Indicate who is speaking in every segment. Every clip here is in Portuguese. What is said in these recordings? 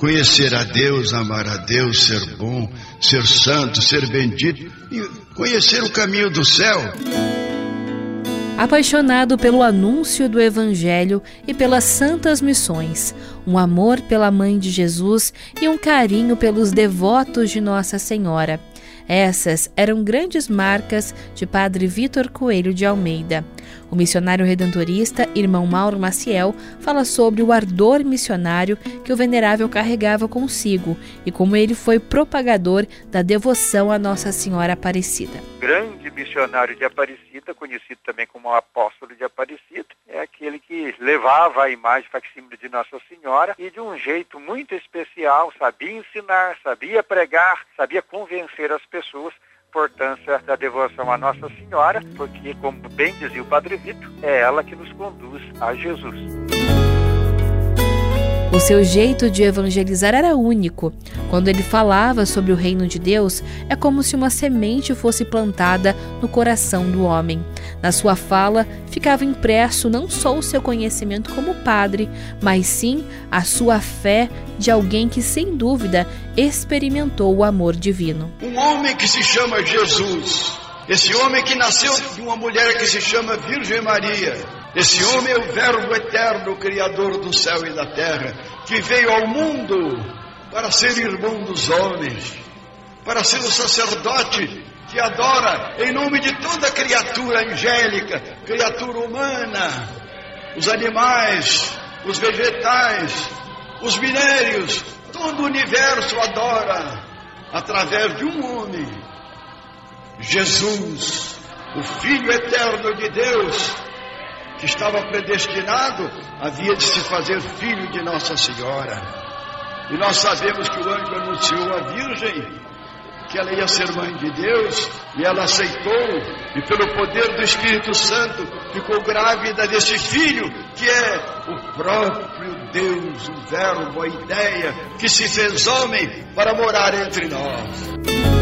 Speaker 1: Conhecer a Deus, amar a Deus, ser bom, ser santo, ser bendito e conhecer o caminho do céu.
Speaker 2: Apaixonado pelo anúncio do Evangelho e pelas santas missões, um amor pela Mãe de Jesus e um carinho pelos devotos de Nossa Senhora. Essas eram grandes marcas de Padre Vitor Coelho de Almeida. O missionário redentorista, irmão Mauro Maciel, fala sobre o ardor missionário que o venerável carregava consigo e como ele foi propagador da devoção a Nossa Senhora Aparecida.
Speaker 3: Grande missionário de Aparecida, conhecido também como apóstolo de Aparecida, é aquele que levava a imagem facsímile de Nossa Senhora e de um jeito muito especial, sabia ensinar, sabia pregar, sabia convencer as pessoas importância da devoção à Nossa Senhora, porque, como bem dizia o Padre Vitor, é ela que nos conduz a Jesus.
Speaker 2: O seu jeito de evangelizar era único. Quando ele falava sobre o reino de Deus, é como se uma semente fosse plantada no coração do homem. Na sua fala ficava impresso não só o seu conhecimento como padre, mas sim a sua fé de alguém que, sem dúvida, experimentou o amor divino.
Speaker 1: Um homem que se chama Jesus, esse homem que nasceu de uma mulher que se chama Virgem Maria esse homem é o Verbo eterno, Criador do céu e da terra, que veio ao mundo para ser irmão dos homens, para ser o sacerdote que adora em nome de toda criatura angélica, criatura humana, os animais, os vegetais, os minérios, todo o universo adora através de um homem, Jesus, o Filho eterno de Deus que estava predestinado, havia de se fazer filho de Nossa Senhora. E nós sabemos que o anjo anunciou à Virgem que ela ia ser mãe de Deus, e ela aceitou, e pelo poder do Espírito Santo ficou grávida desse filho, que é o próprio Deus, o Verbo, a ideia, que se fez homem para morar entre nós.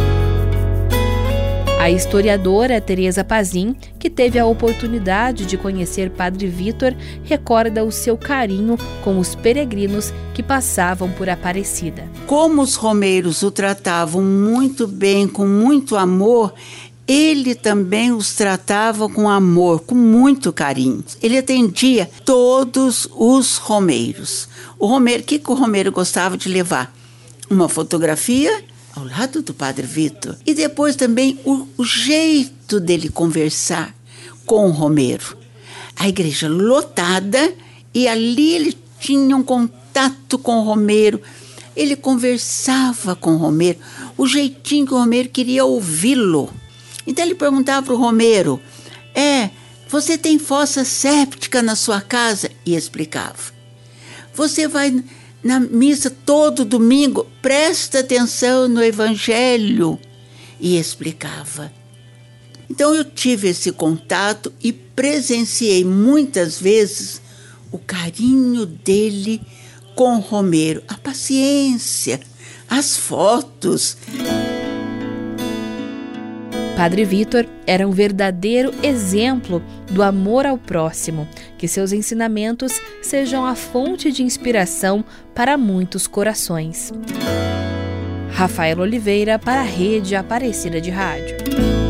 Speaker 2: A historiadora Teresa Pazin, que teve a oportunidade de conhecer Padre Vitor, recorda o seu carinho com os peregrinos que passavam por Aparecida.
Speaker 4: Como os romeiros o tratavam muito bem, com muito amor, ele também os tratava com amor, com muito carinho. Ele atendia todos os romeiros. O romeiro, o que, que o romeiro gostava de levar? Uma fotografia ao lado do Padre Vitor. E depois também o, o jeito dele conversar com o Romero. A igreja lotada e ali ele tinha um contato com o Romero. Ele conversava com o Romero, o jeitinho que o Romero queria ouvi-lo. Então ele perguntava para o Romero: É, você tem fossa séptica na sua casa? E explicava. Você vai na missa todo domingo, presta atenção no Evangelho. E explicava. Então eu tive esse contato e presenciei muitas vezes o carinho dele com Romero, a paciência, as fotos.
Speaker 2: Padre Vitor era um verdadeiro exemplo do amor ao próximo. Que seus ensinamentos sejam a fonte de inspiração para muitos corações. Rafael Oliveira para a Rede Aparecida de Rádio.